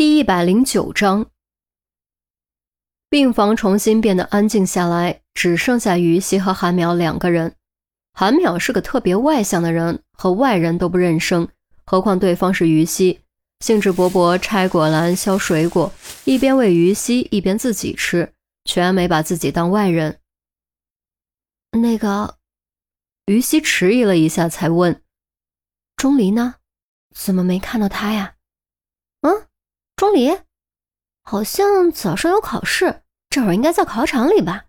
第一百零九章，病房重新变得安静下来，只剩下于西和韩淼两个人。韩淼是个特别外向的人，和外人都不认生，何况对方是于西，兴致勃勃拆果篮、削水果，一边喂于西，一边自己吃，全没把自己当外人。那个，于西迟疑了一下，才问：“钟离呢？怎么没看到他呀？”嗯。钟离，好像早上有考试，这会儿应该在考场里吧？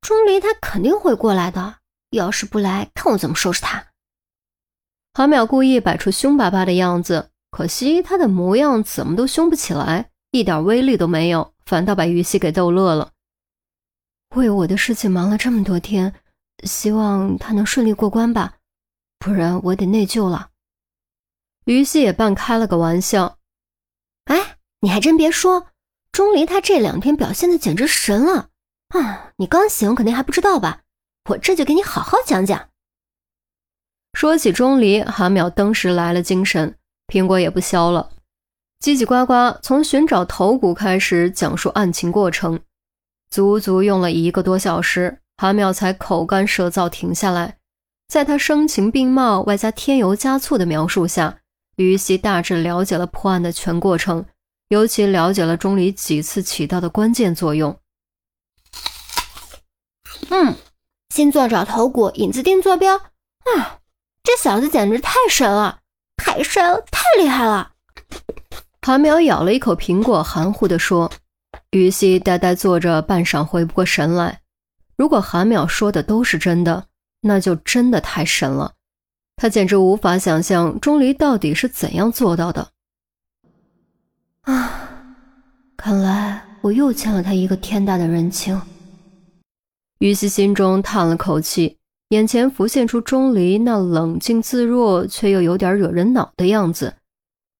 钟离他肯定会过来的，要是不来，看我怎么收拾他。韩淼故意摆出凶巴巴的样子，可惜他的模样怎么都凶不起来，一点威力都没有，反倒把于西给逗乐了。为我的事情忙了这么多天，希望他能顺利过关吧，不然我得内疚了。于西也半开了个玩笑。哎，你还真别说，钟离他这两天表现的简直神了啊！你刚醒肯定还不知道吧？我这就给你好好讲讲。说起钟离，韩淼登时来了精神，苹果也不削了，叽叽呱呱从寻找头骨开始讲述案情过程，足足用了一个多小时，韩淼才口干舌燥停下来。在他声情并茂外加添油加醋的描述下。于西大致了解了破案的全过程，尤其了解了钟离几次起到的关键作用。嗯，星座找头骨，影子定坐标。啊，这小子简直太神了，太神了，太厉害了！韩淼咬了一口苹果，含糊地说。于西呆呆坐着，半晌回不过神来。如果韩淼说的都是真的，那就真的太神了。他简直无法想象钟离到底是怎样做到的。啊，看来我又欠了他一个天大的人情。于西心中叹了口气，眼前浮现出钟离那冷静自若却又有点惹人恼的样子，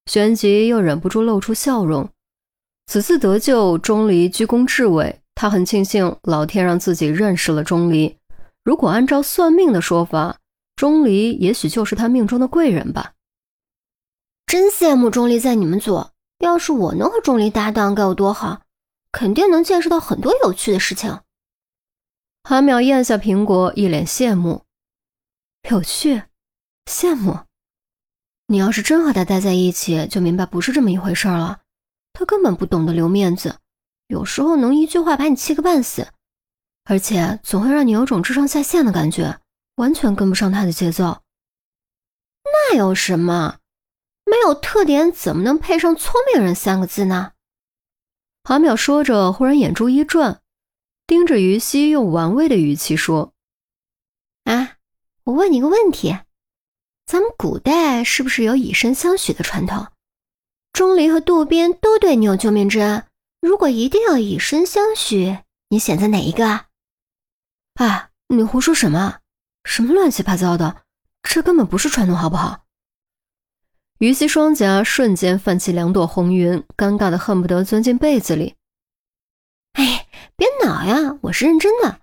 旋即又忍不住露出笑容。此次得救，钟离居功至伟，他很庆幸老天让自己认识了钟离。如果按照算命的说法，钟离也许就是他命中的贵人吧。真羡慕钟离在你们组，要是我能和钟离搭档，该有多好！肯定能见识到很多有趣的事情。韩淼咽下苹果，一脸羡慕。有趣？羡慕？你要是真和他待在一起，就明白不是这么一回事了。他根本不懂得留面子，有时候能一句话把你气个半死，而且总会让你有种智商下线的感觉。完全跟不上他的节奏，那有什么？没有特点怎么能配上聪明人三个字呢？韩淼说着，忽然眼珠一转，盯着于西，用玩味的语气说：“啊，我问你个问题，咱们古代是不是有以身相许的传统？钟离和渡边都对你有救命之恩，如果一定要以身相许，你选择哪一个？啊，你胡说什么？”什么乱七八糟的，这根本不是传统，好不好？于西双颊瞬间泛起两朵红云，尴尬的恨不得钻进被子里。哎，别恼呀，我是认真的。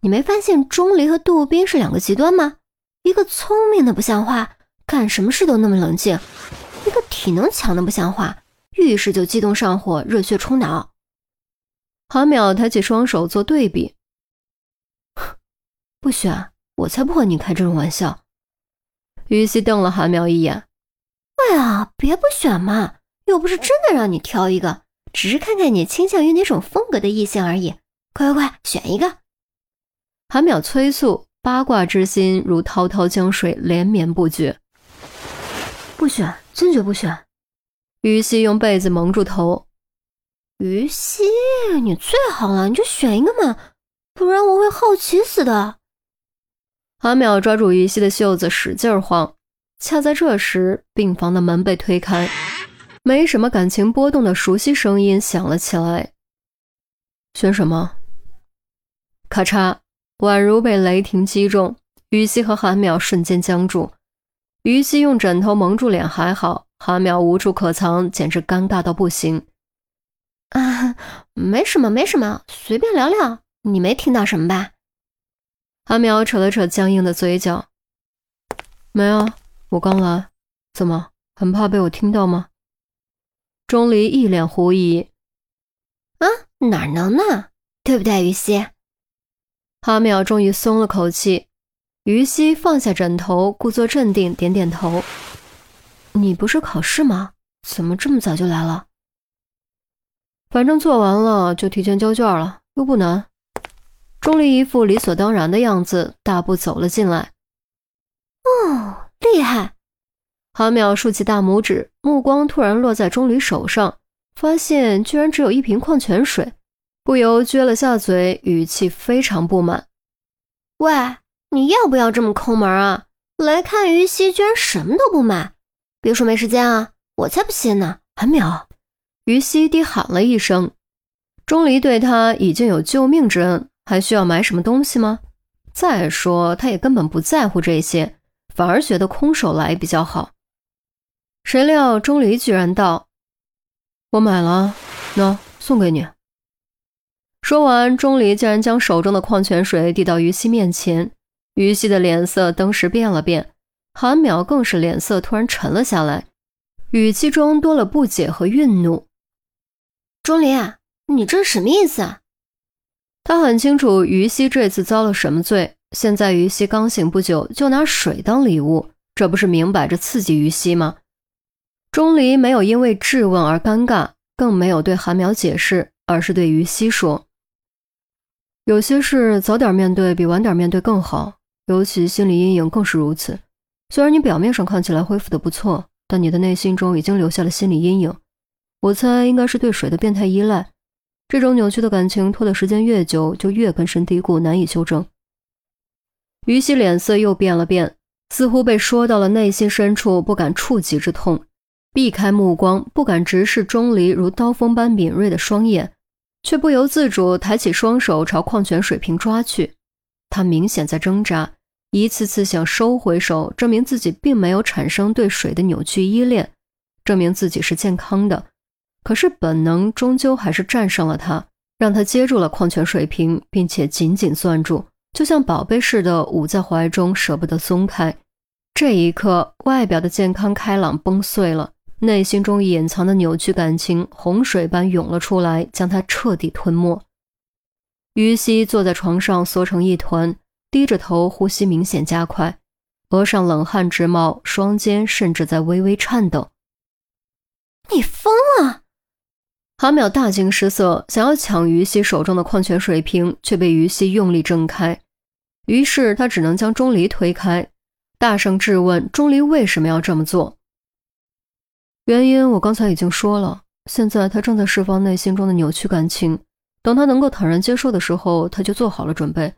你没发现钟离和杜宾是两个极端吗？一个聪明的不像话，干什么事都那么冷静；一个体能强的不像话，遇事就激动上火，热血冲脑。韩淼抬起双手做对比，不选。我才不和你开这种玩笑。于西瞪了韩淼一眼：“哎呀，别不选嘛，又不是真的让你挑一个，只是看看你倾向于哪种风格的异性而已。快快快，选一个！”韩淼催促，八卦之心如滔滔江水，连绵不绝。不选，坚决不选。于西用被子蒙住头：“于西，你最好了，你就选一个嘛，不然我会好奇死的。”韩淼抓住于西的袖子，使劲晃。恰在这时，病房的门被推开，没什么感情波动的熟悉声音响了起来：“选什么？”咔嚓，宛如被雷霆击中，于西和韩淼瞬间僵住。于西用枕头蒙住脸还好，韩淼无处可藏，简直尴尬到不行。啊，没什么，没什么，随便聊聊。你没听到什么吧？阿淼扯了扯僵硬的嘴角，没啊，我刚来，怎么很怕被我听到吗？钟离一脸狐疑：“啊，哪能呢？对不对，于西？”哈淼终于松了口气。于西放下枕头，故作镇定，点点头：“你不是考试吗？怎么这么早就来了？反正做完了就提前交卷了，又不难。”钟离一副理所当然的样子，大步走了进来。哦，厉害！韩淼竖起大拇指，目光突然落在钟离手上，发现居然只有一瓶矿泉水，不由撅了下嘴，语气非常不满：“喂，你要不要这么抠门啊？来看于西，居然什么都不买，别说没时间啊，我才不信呢！”韩淼，于西低喊了一声。钟离对他已经有救命之恩。还需要买什么东西吗？再说，他也根本不在乎这些，反而觉得空手来比较好。谁料钟离居然道：“我买了，喏，送给你。”说完，钟离竟然将手中的矿泉水递到于西面前。于西的脸色登时变了变，韩淼更是脸色突然沉了下来，语气中多了不解和愠怒：“钟离，你这是什么意思啊？”他很清楚于西这次遭了什么罪。现在于西刚醒不久，就拿水当礼物，这不是明摆着刺激于西吗？钟离没有因为质问而尴尬，更没有对韩苗解释，而是对于西说：“有些事早点面对比晚点面对更好，尤其心理阴影更是如此。虽然你表面上看起来恢复的不错，但你的内心中已经留下了心理阴影。我猜应该是对水的变态依赖。”这种扭曲的感情拖的时间越久，就越根深蒂固，难以修正。于西脸色又变了变，似乎被说到了内心深处不敢触及之痛，避开目光，不敢直视钟离如刀锋般敏锐的双眼，却不由自主抬起双手朝矿泉水瓶抓去。他明显在挣扎，一次次想收回手，证明自己并没有产生对水的扭曲依恋，证明自己是健康的。可是本能终究还是战胜了他，让他接住了矿泉水瓶，并且紧紧攥住，就像宝贝似的捂在怀中，舍不得松开。这一刻，外表的健康开朗崩碎了，内心中隐藏的扭曲感情洪水般涌了出来，将他彻底吞没。于西坐在床上缩成一团，低着头，呼吸明显加快，额上冷汗直冒，双肩甚至在微微颤抖。你！韩淼大惊失色，想要抢于西手中的矿泉水瓶，却被于西用力挣开。于是他只能将钟离推开，大声质问钟离为什么要这么做。原因我刚才已经说了，现在他正在释放内心中的扭曲感情，等他能够坦然接受的时候，他就做好了准备；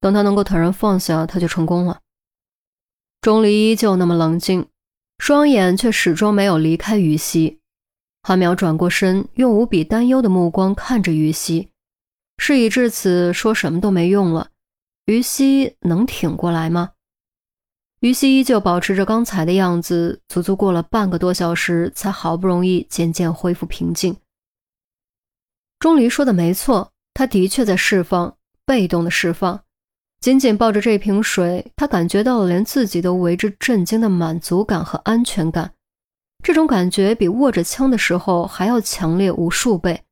等他能够坦然放下，他就成功了。钟离依旧那么冷静，双眼却始终没有离开于西。韩淼转过身，用无比担忧的目光看着于西。事已至此，说什么都没用了。于西能挺过来吗？于西依旧保持着刚才的样子，足足过了半个多小时，才好不容易渐渐恢复平静。钟离说的没错，他的确在释放，被动的释放。紧紧抱着这瓶水，他感觉到了连自己都为之震惊的满足感和安全感。这种感觉比握着枪的时候还要强烈无数倍，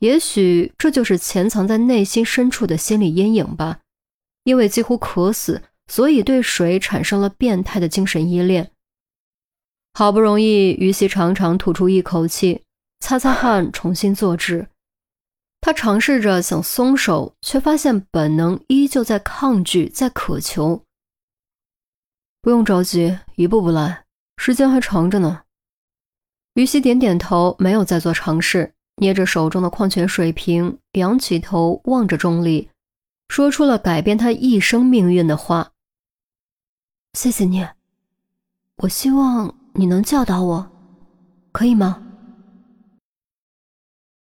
也许这就是潜藏在内心深处的心理阴影吧。因为几乎渴死，所以对水产生了变态的精神依恋。好不容易，于西长长吐出一口气，擦擦汗，重新坐直。他尝试着想松手，却发现本能依旧在抗拒，在渴求。不用着急，一步步来。时间还长着呢。于西点点头，没有再做尝试，捏着手中的矿泉水瓶，仰起头望着钟离，说出了改变他一生命运的话：“谢谢你，我希望你能教导我，可以吗？”